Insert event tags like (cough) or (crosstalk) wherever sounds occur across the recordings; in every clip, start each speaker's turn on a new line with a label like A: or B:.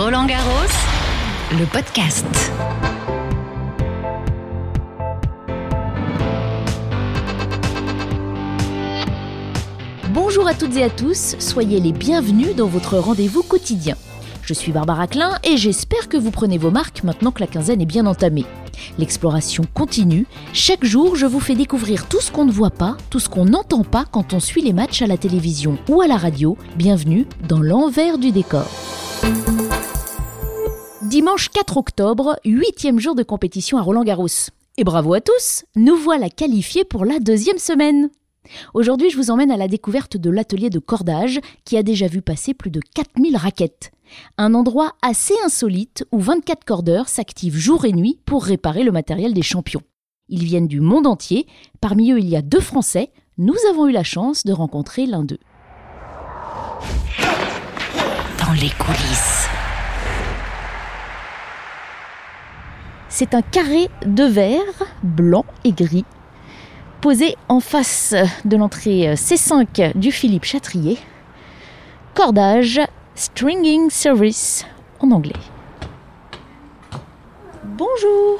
A: Roland Garros, le podcast.
B: Bonjour à toutes et à tous, soyez les bienvenus dans votre rendez-vous quotidien. Je suis Barbara Klein et j'espère que vous prenez vos marques maintenant que la quinzaine est bien entamée. L'exploration continue. Chaque jour, je vous fais découvrir tout ce qu'on ne voit pas, tout ce qu'on n'entend pas quand on suit les matchs à la télévision ou à la radio. Bienvenue dans l'envers du décor. Dimanche 4 octobre, huitième jour de compétition à Roland-Garros. Et bravo à tous, nous voilà qualifiés pour la deuxième semaine. Aujourd'hui, je vous emmène à la découverte de l'atelier de cordage qui a déjà vu passer plus de 4000 raquettes. Un endroit assez insolite où 24 cordeurs s'activent jour et nuit pour réparer le matériel des champions. Ils viennent du monde entier, parmi eux il y a deux Français, nous avons eu la chance de rencontrer l'un d'eux.
A: Dans les coulisses.
B: C'est un carré de verre, blanc et gris, posé en face de l'entrée C5 du Philippe Chatrier. Cordage Stringing Service en anglais. Bonjour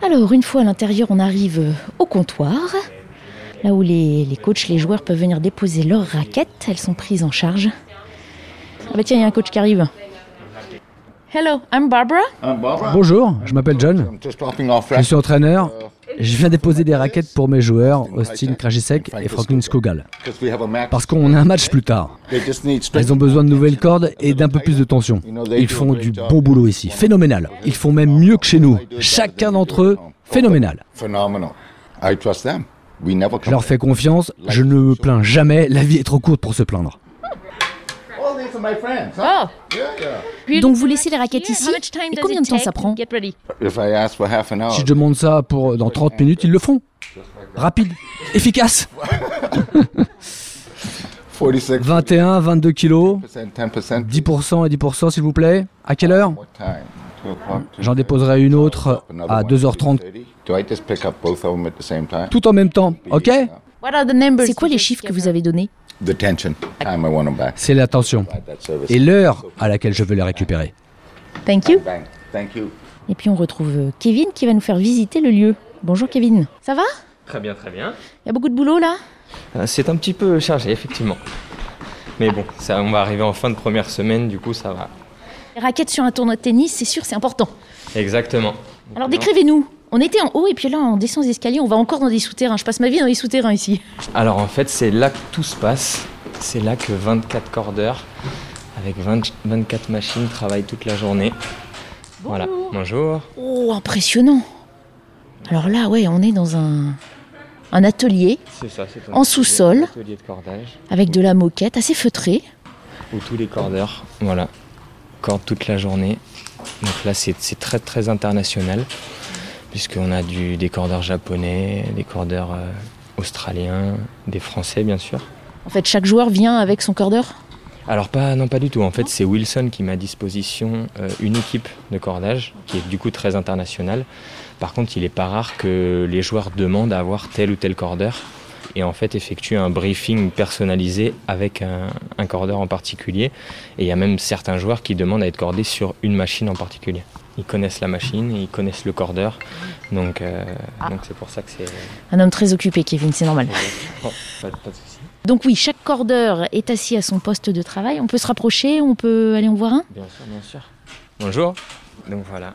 B: Alors, une fois à l'intérieur, on arrive au comptoir, là où les, les coachs, les joueurs peuvent venir déposer leurs raquettes. Elles sont prises en charge. Ah bah tiens, il y a un coach qui arrive. Hello, I'm Barbara.
C: Bonjour, je m'appelle John. Je suis entraîneur. Je viens déposer des raquettes pour mes joueurs, Austin Krajicek et Franklin Skogal. Parce qu'on a un match plus tard. Ils ont besoin de nouvelles cordes et d'un peu plus de tension. Ils font du bon boulot ici, phénoménal. Ils font même mieux que chez nous. Chacun d'entre eux, phénoménal. Je leur fais confiance, je ne me plains jamais, la vie est trop courte pour se plaindre.
B: Oh. Donc vous laissez les raquettes ici. Et combien de temps ça prend
C: Si je demande ça pour dans 30 minutes, ils le font. Rapide, efficace. (laughs) 21, 22 kilos, 10% et 10% s'il vous plaît. À quelle heure J'en déposerai une autre à 2h30. Tout en même temps, ok.
B: C'est quoi les chiffres que vous avez donnés?
C: C'est la tension. Et l'heure à laquelle je veux les récupérer.
B: Thank you. Et puis on retrouve euh, Kevin qui va nous faire visiter le lieu. Bonjour Kevin. Ça va?
D: Très bien, très bien.
B: Il y a beaucoup de boulot là?
D: Euh, C'est un petit peu chargé, effectivement. Mais bon, ça, on va arriver en fin de première semaine, du coup, ça va.
B: Les raquettes sur un tournoi de tennis, c'est sûr, c'est important.
D: Exactement.
B: Alors décrivez-nous. On était en haut et puis là on descend les escaliers, on va encore dans des souterrains. Je passe ma vie dans les souterrains ici.
D: Alors en fait, c'est là que tout se passe. C'est là que 24 cordeurs avec 20 24 machines travaillent toute la journée. Voilà. Bonjour.
B: Oh, impressionnant. Alors là, ouais, on est dans un, un atelier
D: ça,
B: En sous-sol. avec de la moquette assez feutrée.
D: où tous les cordeurs, voilà, cordent toute la journée. Donc là, c'est très très international puisqu'on a du, des cordeurs japonais, des cordeurs euh, australiens, des français bien sûr.
B: En fait, chaque joueur vient avec son cordeur?
D: Alors pas non pas du tout. En fait, c'est Wilson qui met à disposition euh, une équipe de cordage qui est du coup très internationale. Par contre, il est pas rare que les joueurs demandent à avoir tel ou tel cordeur et en fait effectuent un briefing personnalisé avec un, un cordeur en particulier. Et il y a même certains joueurs qui demandent à être cordés sur une machine en particulier. Ils connaissent la machine, ils connaissent le cordeur, donc euh, donc c'est pour ça que c'est
B: Un homme très occupé, Kevin, c'est normal.
D: Bon, pas, pas de souci.
B: Donc oui, chaque cordeur est assis à son poste de travail. On peut se rapprocher, on peut aller en voir un?
D: Bien sûr, bien sûr. Bonjour. Donc voilà.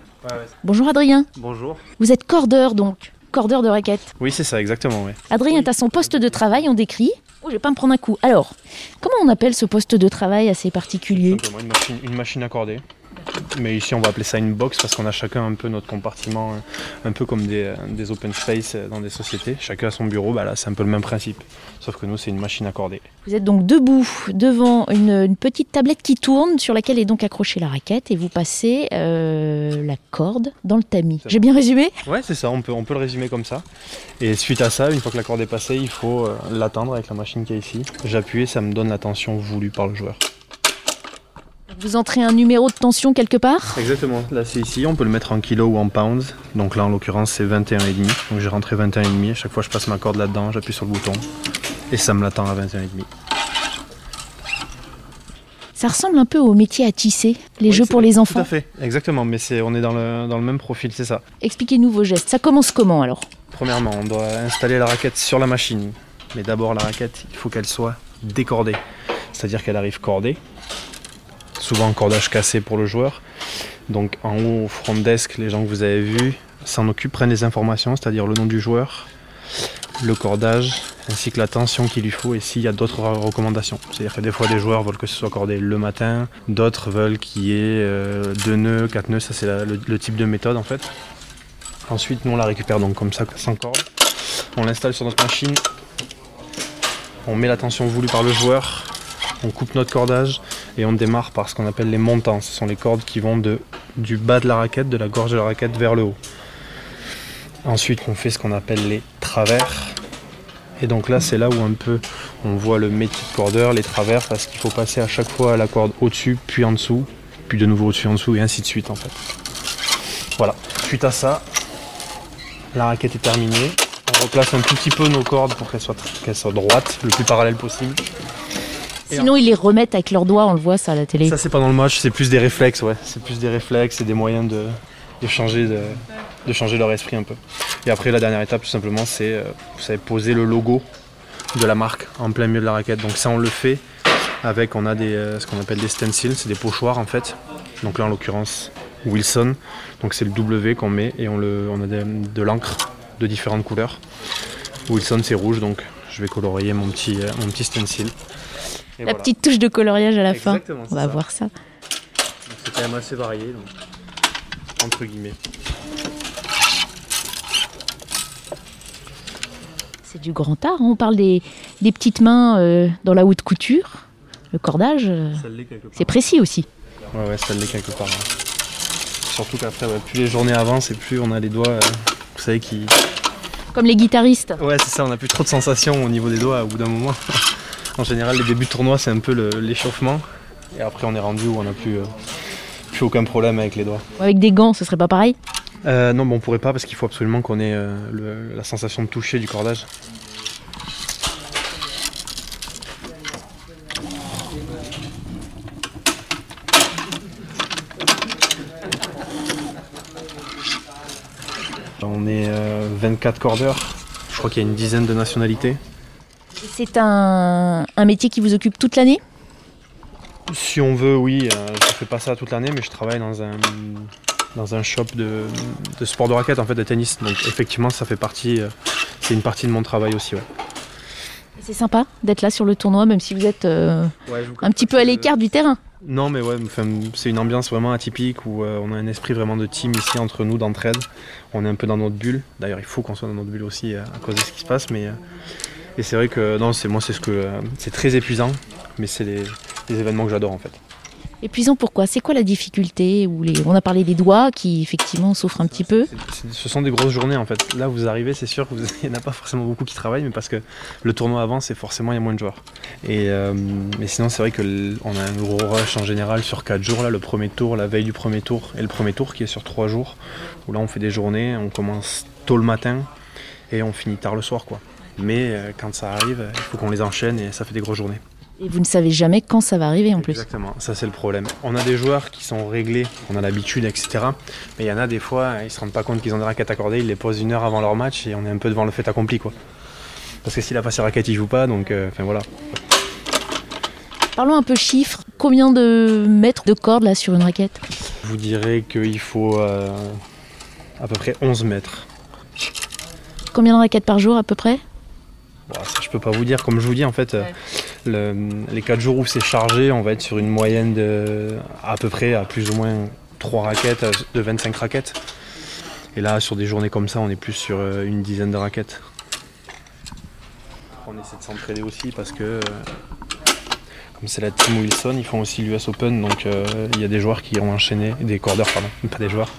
B: Bonjour Adrien.
E: Bonjour.
B: Vous êtes cordeur donc, cordeur de raquettes.
E: Oui, c'est ça, exactement. Ouais.
B: Adrien est à son poste de travail, on décrit. Oh, je vais pas me prendre un coup. Alors, comment on appelle ce poste de travail assez particulier?
E: Simplement une machine, une machine accordée. Mais ici, on va appeler ça une box parce qu'on a chacun un peu notre compartiment, hein, un peu comme des, euh, des open space euh, dans des sociétés. Chacun a son bureau, bah là, c'est un peu le même principe. Sauf que nous, c'est une machine accordée.
B: Vous êtes donc debout devant une, une petite tablette qui tourne sur laquelle est donc accrochée la raquette et vous passez euh, la corde dans le tamis. J'ai bien résumé?
E: Ouais, c'est ça, on peut, on peut le résumer comme ça. Et suite à ça, une fois que la corde est passée, il faut euh, l'attendre avec la machine qui est ici. J'appuie et ça me donne la tension voulue par le joueur.
B: Vous entrez un numéro de tension quelque part
E: Exactement, là c'est ici, on peut le mettre en kilos ou en pounds. Donc là en l'occurrence c'est 21,5. Donc j'ai rentré 21,5. À chaque fois je passe ma corde là-dedans, j'appuie sur le bouton et ça me l'attend à 21,5.
B: Ça ressemble un peu au métier à tisser, les jeux pour les enfants. Tout
E: à fait, exactement, mais c'est, on est dans le, dans le même profil, c'est ça.
B: Expliquez-nous vos gestes. Ça commence comment alors?
E: Premièrement, on doit installer la raquette sur la machine. Mais d'abord, la raquette, il faut qu'elle soit décordée. C'est-à-dire qu'elle arrive cordée. Souvent en cordage cassé pour le joueur. Donc en haut, au front desk, les gens que vous avez vus s'en occupent, prennent les informations, c'est-à-dire le nom du joueur, le cordage, ainsi que la tension qu'il lui faut et s'il y a d'autres recommandations. C'est-à-dire que des fois des joueurs veulent que ce soit cordé le matin, d'autres veulent qu'il y ait euh, deux nœuds, quatre nœuds, ça c'est le, type de méthode en fait. Ensuite nous on la récupère donc comme ça, sans corde. On l'installe sur notre machine, on met la tension voulue par le joueur, on coupe notre cordage et on démarre par ce qu'on appelle les montants. Ce sont les cordes qui vont du bas de la raquette, de la gorge de la raquette vers le haut. Ensuite on fait ce qu'on appelle les travers et donc là, c'est là où un peu on voit le métier de cordeur, les travers, parce qu'il faut passer à chaque fois la corde au-dessus, puis en dessous, puis de nouveau au-dessus, en dessous, et ainsi de suite en fait. Voilà. Suite à ça, la raquette est terminée. On replace un tout petit peu nos cordes pour qu'elles soient droites, le plus parallèle possible.
B: Sinon, ils les remettent avec leurs doigts, on le voit ça à la télé.
E: Ça, c'est pas dans le match, c'est plus des réflexes, ouais. C'est plus des réflexes et des moyens de, de changer de, de changer leur esprit un peu. Et après, la dernière étape, tout simplement, c'est euh, vous savez, poser le logo de la marque en plein milieu de la raquette. Donc ça, on le fait avec, on a des, euh, ce qu'on appelle des stencils, c'est des pochoirs en fait. Donc là, en l'occurrence, Wilson. Donc c'est le W qu'on met et on, le, on a de, l'encre de différentes couleurs. Wilson, c'est rouge, donc je vais colorier mon petit, euh, mon petit stencil.
B: La petite touche de coloriage à la fin. On va voir ça.
E: C'est quand même assez varié, donc, entre guillemets.
B: C'est du grand art. Hein. On parle des, petites mains euh, dans la haute couture. Le cordage, euh, c'est précis aussi.
E: Ouais, ouais, ça l'est quelque part. Surtout qu'après, plus les journées avancent et plus on a les doigts, euh, vous savez, qui.
B: Comme les guitaristes.
E: Ouais, c'est ça, on n'a plus trop de sensations au niveau des doigts au bout d'un moment. (laughs) en général, les débuts de tournoi, c'est un peu l'échauffement. Et après, on est rendu où on n'a plus, plus aucun problème avec les doigts.
B: Avec des gants, ce serait pas pareil?
E: Euh, non, bon, on pourrait pas parce qu'il faut absolument qu'on ait euh, la sensation de toucher du cordage. On est 24 euh, cordeurs. Je crois qu'il y a une dizaine de nationalités.
B: C'est un, métier qui vous occupe toute l'année?
E: Si on veut, oui. je ne fais pas ça toute l'année, mais je travaille dans un dans un shop de, sport de raquette, en fait, de tennis. Donc effectivement, ça fait partie, euh, c'est une partie de mon travail aussi. Ouais.
B: C'est sympa d'être là sur le tournoi, même si vous êtes euh, un petit peu à l'écart du terrain.
E: Non, mais ouais, c'est une ambiance vraiment atypique où euh, on a un esprit vraiment de team ici entre nous, d'entraide. On est un peu dans notre bulle. D'ailleurs, il faut qu'on soit dans notre bulle aussi à cause de ce qui se passe. Mais et c'est vrai que non, c'est moi, c'est ce que c'est très épuisant, mais c'est les événements que j'adore en fait.
B: Épuisant pourquoi C'est quoi la difficulté Ou les... On a parlé des doigts qui effectivement souffrent un petit peu.
E: ce sont des grosses journées en fait. Là vous arrivez, c'est sûr qu'il (laughs) n'y en a pas forcément beaucoup qui travaillent, mais parce que le tournoi avance et forcément il y a moins de joueurs. Et euh, mais sinon c'est vrai qu'on a un gros rush en général sur 4 jours, là, le premier tour, la veille du premier tour et le premier tour qui est sur 3 jours, où là on fait des journées, on commence tôt le matin et on finit tard le soir quoi. Mais euh, quand ça arrive, il faut qu'on les enchaîne et ça fait des grosses journées.
B: Et vous ne savez jamais quand ça va arriver en plus.
E: Exactement, ça c'est le problème. On a des joueurs qui sont réglés, on a l'habitude, etc. Mais il y en a des fois, ils se rendent pas compte qu'ils ont des raquettes accordées, ils les posent une heure avant leur match et on est un peu devant le fait accompli quoi. Parce que s'il a pas ses raquettes, il joue pas, donc euh, enfin voilà.
B: Parlons un peu chiffres. Combien de mètres de corde là sur une raquette?
E: Je vous dirais qu'il faut euh, à peu près 11 mètres.
B: Combien de raquettes par jour à peu près?
E: Bon, ça, Je peux pas vous dire, comme je vous dis en fait. Euh, les 4 jours où c'est chargé, on va être sur une moyenne de à peu près à plus ou moins 3 raquettes, euh, de 25 raquettes. Et là, sur des journées comme ça, on est plus sur euh, une dizaine de raquettes. On essaie de s'entraider aussi parce que, comme c'est la team Wilson, ils font aussi l'US Open, donc il y a des joueurs qui ont enchaîné, des cordeurs, pardon, (laughs) pas des joueurs,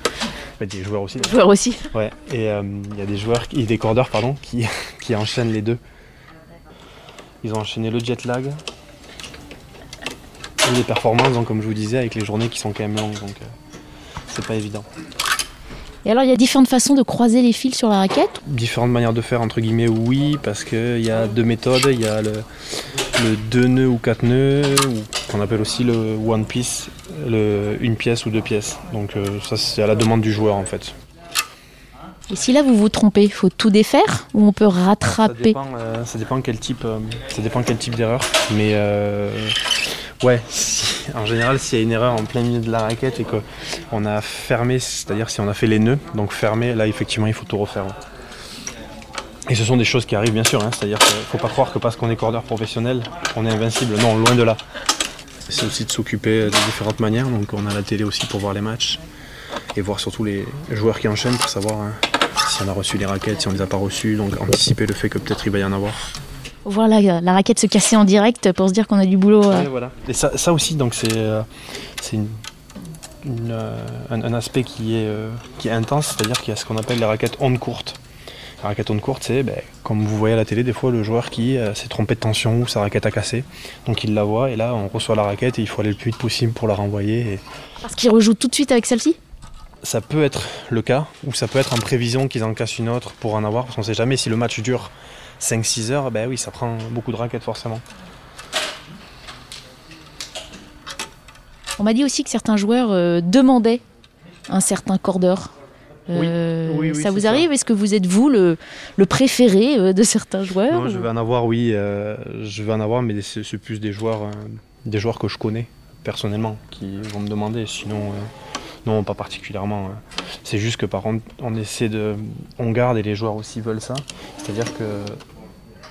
E: mais des joueurs aussi.
B: Des joueurs aussi.
E: Ouais, et il y a des joueurs, des cordeurs, pardon, qui, (laughs) qui enchaînent les deux. Ils ont enchaîné le jet lag et les performances, donc, comme je vous disais, avec les journées qui sont quand même longues, donc euh, c'est pas évident.
B: Et alors, il y a différentes façons de croiser les fils sur la raquette
E: Différentes manières de faire, entre guillemets, oui, parce qu'il y a deux méthodes. Il y a le, le deux nœuds ou quatre nœuds, ou qu'on appelle aussi le one piece, le une pièce ou deux pièces. Donc ça c'est à la demande du joueur en fait.
B: Et si là vous vous trompez, il faut tout défaire ou on peut rattraper
E: ça dépend, quel type, ça dépend quel type d'erreur. Mais ouais, en général, s'il y a une erreur en plein milieu de la raquette et qu'on a fermé, c'est-à-dire si on a fait les nœuds, donc fermé, là effectivement il faut tout refaire. Et ce sont des choses qui arrivent bien sûr, hein. c'est-à-dire qu'il ne faut pas croire que parce qu'on est cordeur professionnel, on est invincible. Non, loin de là. C'est aussi de s'occuper de différentes manières, donc on a la télé aussi pour voir les matchs et voir surtout les joueurs qui enchaînent pour savoir hein, si on a reçu les raquettes, si on ne les a pas reçues, donc anticiper le fait que peut-être il va y en avoir.
B: Voilà la raquette se casser en direct pour se dire qu'on a du boulot.
E: Euh. voilà. Et ça, aussi, donc c'est euh, euh, un, aspect qui est, qui est intense, c'est-à-dire qu'il y a ce qu'on appelle les raquettes ondes courtes. La raquette onde courte, c'est ben, comme vous voyez à la télé, des fois le joueur qui s'est trompé de tension ou sa raquette a cassé. Donc il la voit et là on reçoit la raquette et il faut aller le plus vite possible pour la renvoyer.
B: Parce qu'il rejoue tout de suite avec celle-ci?
E: Ça peut être le cas, ou ça peut être en prévision qu'ils en cassent une autre pour en avoir, parce qu'on ne sait jamais si le match dure 5-6 heures, ben oui, ça prend beaucoup de raquettes forcément.
B: On m'a dit aussi que certains joueurs euh, demandaient un certain cordeur. Euh, ça vous arrive? Est-ce que vous êtes vous le, préféré euh, de certains joueurs
E: Je vais en avoir, oui. je vais en avoir, mais c'est plus des joueurs, des joueurs que je connais personnellement qui vont me demander. Sinon, non, pas particulièrement. C'est juste que par contre, on essaie de. On garde et les joueurs aussi veulent ça. C'est-à-dire que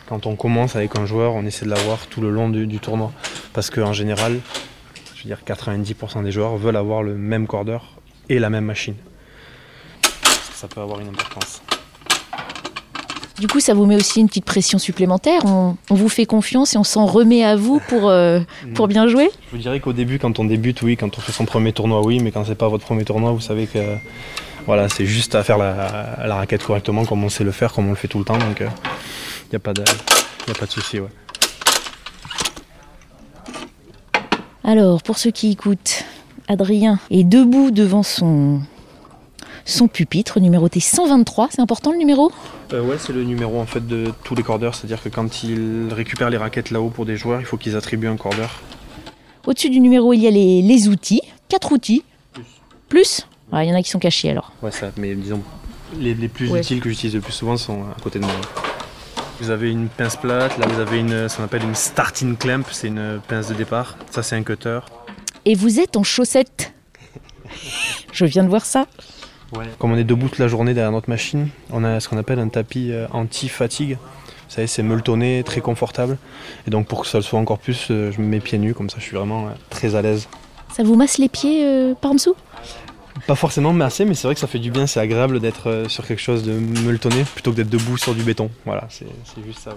E: quand on commence avec un joueur, on essaie de l'avoir tout le long du, tournoi. Parce qu'en général, je veux dire 90% des joueurs veulent avoir le même cordeur et la même machine. Ça peut avoir une importance.
B: Du coup, ça vous met aussi une petite pression supplémentaire. On, vous fait confiance et on s'en remet à vous pour, euh, pour bien jouer
E: Je vous dirais qu'au début, quand on débute, oui, quand on fait son premier tournoi, oui, mais quand c'est pas votre premier tournoi, vous savez que voilà, c'est juste à faire la, raquette correctement comme on sait le faire, comme on le fait tout le temps. Donc, il euh, n'y a pas de, y a pas de souci. Ouais.
B: Alors, pour ceux qui écoutent, Adrien est debout devant son, son pupitre numéroté 123. C'est important le numéro?
E: Euh, Ouais, c'est le numéro en fait de tous les cordeurs. C'est-à-dire que quand ils récupèrent les raquettes là-haut pour des joueurs, il faut qu'ils attribuent un cordeur.
B: Au-dessus du numéro, il y a les, outils. Quatre outils. Plus Il y en a qui sont cachés alors.
E: Ouais, ça, mais disons, les, plus utiles que j'utilise le plus souvent sont à côté de moi. Vous avez une pince plate, là vous avez une, ça qu'on appelle une starting clamp, c'est une pince de départ. Ça c'est un cutter.
B: Et vous êtes en chaussettes (laughs) Je viens de voir ça.
E: Comme on est debout toute la journée derrière notre machine, on a ce qu'on appelle un tapis euh, anti-fatigue. Vous savez, c'est meuletonné, très confortable. Et donc pour que ça le soit encore plus, euh, je me mets pieds nus, comme ça je suis vraiment euh, très à l'aise.
B: Ça vous masse les pieds par en dessous?
E: Pas forcément massé, mais c'est vrai que ça fait du bien, c'est agréable d'être sur quelque chose de meuletonné plutôt que d'être debout sur du béton. Voilà, c'est juste ça,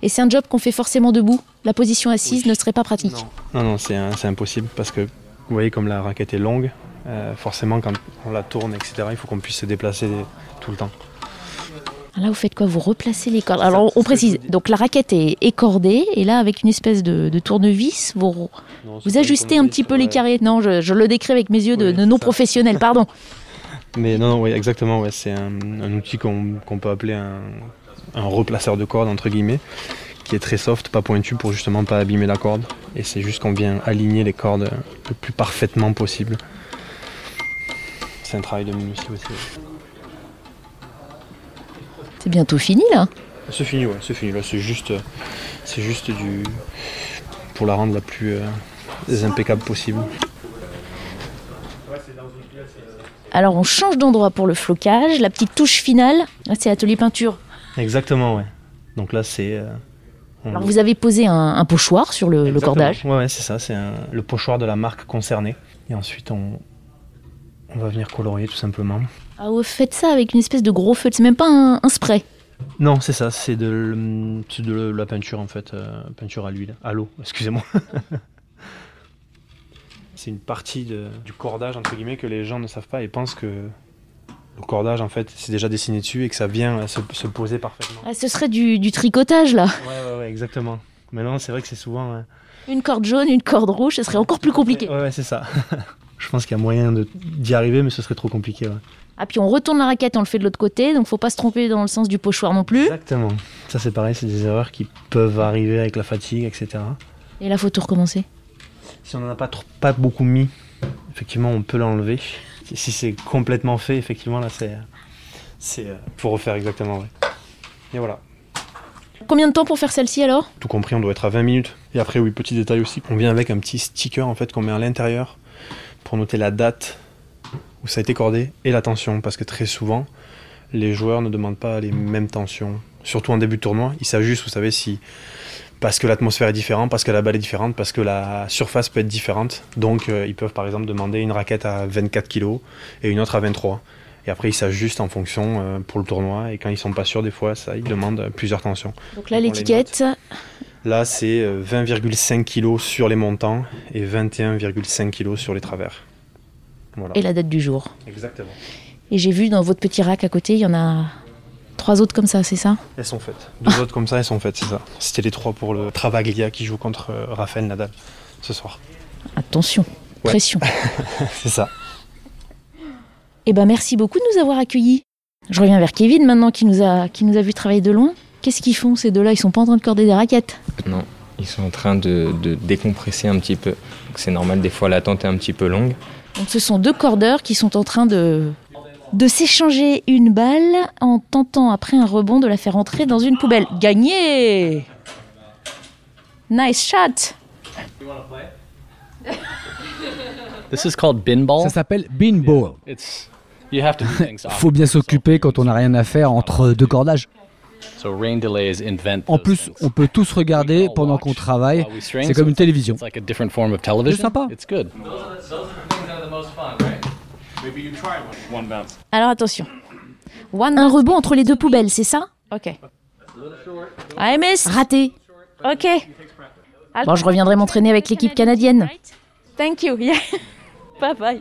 B: Et c'est un job qu'on fait forcément debout? La position assise ne serait pas pratique?
E: Non, non, c'est impossible parce que vous voyez comme la raquette est longue, euh, forcément, quand on la tourne, etc., il faut qu'on puisse se déplacer tout le temps.
B: Là, vous faites quoi? Vous replacez les cordes. Alors, on précise. Donc, la raquette est écordée, et là, avec une espèce de, tournevis, vous, vous ajustez un petit peu les carrés. Non, je, le décris avec mes yeux de, non professionnel, pardon. (laughs)
E: Mais non, non oui, exactement. Ouais, c'est un, outil qu'on peut appeler un, un, replaceur de cordes, entre guillemets, qui est très soft, pas pointu, pour justement pas abîmer la corde. Et c'est juste qu'on vient aligner les cordes le plus parfaitement possible. C'est un travail de minutie aussi.
B: C'est bientôt fini là
E: C'est fini, ouais, c'est fini. Là, c'est juste, c'est juste du pour la rendre la plus euh, impeccable possible.
B: Alors on change d'endroit pour le flocage, la petite touche finale, c'est atelier peinture.
E: Exactement, ouais. Donc là c'est. Euh,
B: Alors vous avez posé un, pochoir sur le, cordage.
E: Ouais, ouais c'est ça, c'est le pochoir de la marque concernée. Et ensuite on, on va venir colorier tout simplement.
B: Ah, vous faites ça avec une espèce de gros feutre, c'est même pas un, spray
E: Non, c'est ça, c'est de, de, la peinture en fait, euh, peinture à l'huile, à l'eau, excusez-moi. (laughs) c'est une partie du cordage entre guillemets que les gens ne savent pas et pensent que le cordage en fait c'est déjà dessiné dessus et que ça vient se, poser parfaitement.
B: Ah, ce serait du, tricotage là
E: ouais, ouais, ouais, exactement. Mais non, c'est vrai que c'est souvent.
B: Une corde jaune, une corde rouge, ce serait encore plus compliqué.
E: Ouais, ouais c'est ça. (laughs) Je pense qu'il y a moyen d'y arriver, mais ce serait trop compliqué.
B: Ah, puis on retourne la raquette, on le fait de l'autre côté, donc faut pas se tromper dans le sens du pochoir non plus.
E: Exactement. Ça, c'est pareil, c'est des erreurs qui peuvent arriver avec la fatigue, etc.
B: Et là, faut tout recommencer
E: Si on n'en a pas, trop, pas beaucoup mis, effectivement, on peut l'enlever. Si c'est complètement fait, effectivement, là, c'est c'est pour refaire exactement. Et voilà.
B: Combien de temps pour faire celle-ci alors?
E: Tout compris, on doit être à 20 minutes. Et après, oui, petit détail aussi, on vient avec un petit sticker en fait qu'on met à l'intérieur pour noter la date où ça a été cordé et la tension, parce que très souvent, les joueurs ne demandent pas les mêmes tensions. Surtout en début de tournoi, ils s'ajustent, vous savez, si parce que l'atmosphère est différente, parce que la balle est différente, parce que la surface peut être différente. Donc euh, ils peuvent par exemple demander une raquette à 24 kg et une autre à 23. Et après, ils s'ajustent en fonction euh, pour le tournoi. Et quand ils sont pas sûrs, des fois, ça, ils demandent plusieurs tensions.
B: Donc là, l'étiquette.
E: Là, c'est 20,5 kg sur les montants et 21,5 kg sur les travers.
B: Et la date du jour.
E: Exactement.
B: Et j'ai vu dans votre petit rack à côté, il y en a trois autres comme ça, c'est ça?
E: Elles sont faites. Deux autres comme ça, elles sont faites, c'est ça. C'était les trois pour le Travaglia qui joue contre euh, Rafael Nadal ce soir.
B: Attention, pression. (laughs)
E: c'est ça.
B: Eh ben merci beaucoup de nous avoir accueillis. Je reviens vers Kevin maintenant qui nous a, qui nous a vu travailler de loin. Qu'est-ce qu'ils font ces deux-là? Ils sont pas en train de corder des raquettes?
D: Non, ils sont en train de, de décompresser un petit peu. C'est normal, des fois l'attente est un petit peu longue.
B: Donc ce sont deux cordeurs qui sont en train de, de s'échanger une balle en tentant après un rebond de la faire entrer dans une poubelle. Gagné Nice shot
C: This is called bin ball. Ça s'appelle bin ball. Faut bien s'occuper quand on n'a rien à faire entre deux cordages. En plus, on peut tous regarder pendant qu'on travaille. C'est comme une télévision. C'est sympa.
B: Alors attention. Un rebond entre les deux poubelles, c'est ça? Ok. I miss. Raté. Ok. Bon, je reviendrai m'entraîner avec l'équipe canadienne. Thank you. (laughs) bye bye.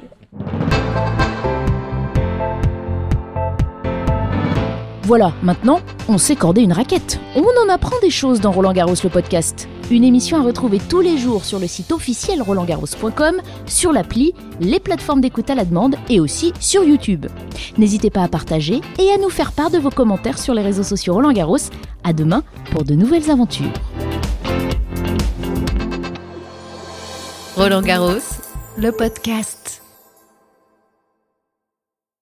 B: Voilà, maintenant, on sait corder une raquette. On en apprend des choses dans Roland Garros le podcast. Une émission à retrouver tous les jours sur le site officiel rolandgarros.com, sur l'appli, les plateformes d'écoute à la demande et aussi sur YouTube. N'hésitez pas à partager et à nous faire part de vos commentaires sur les réseaux sociaux Roland Garros. À demain pour de nouvelles aventures.
A: Roland Garros, le podcast.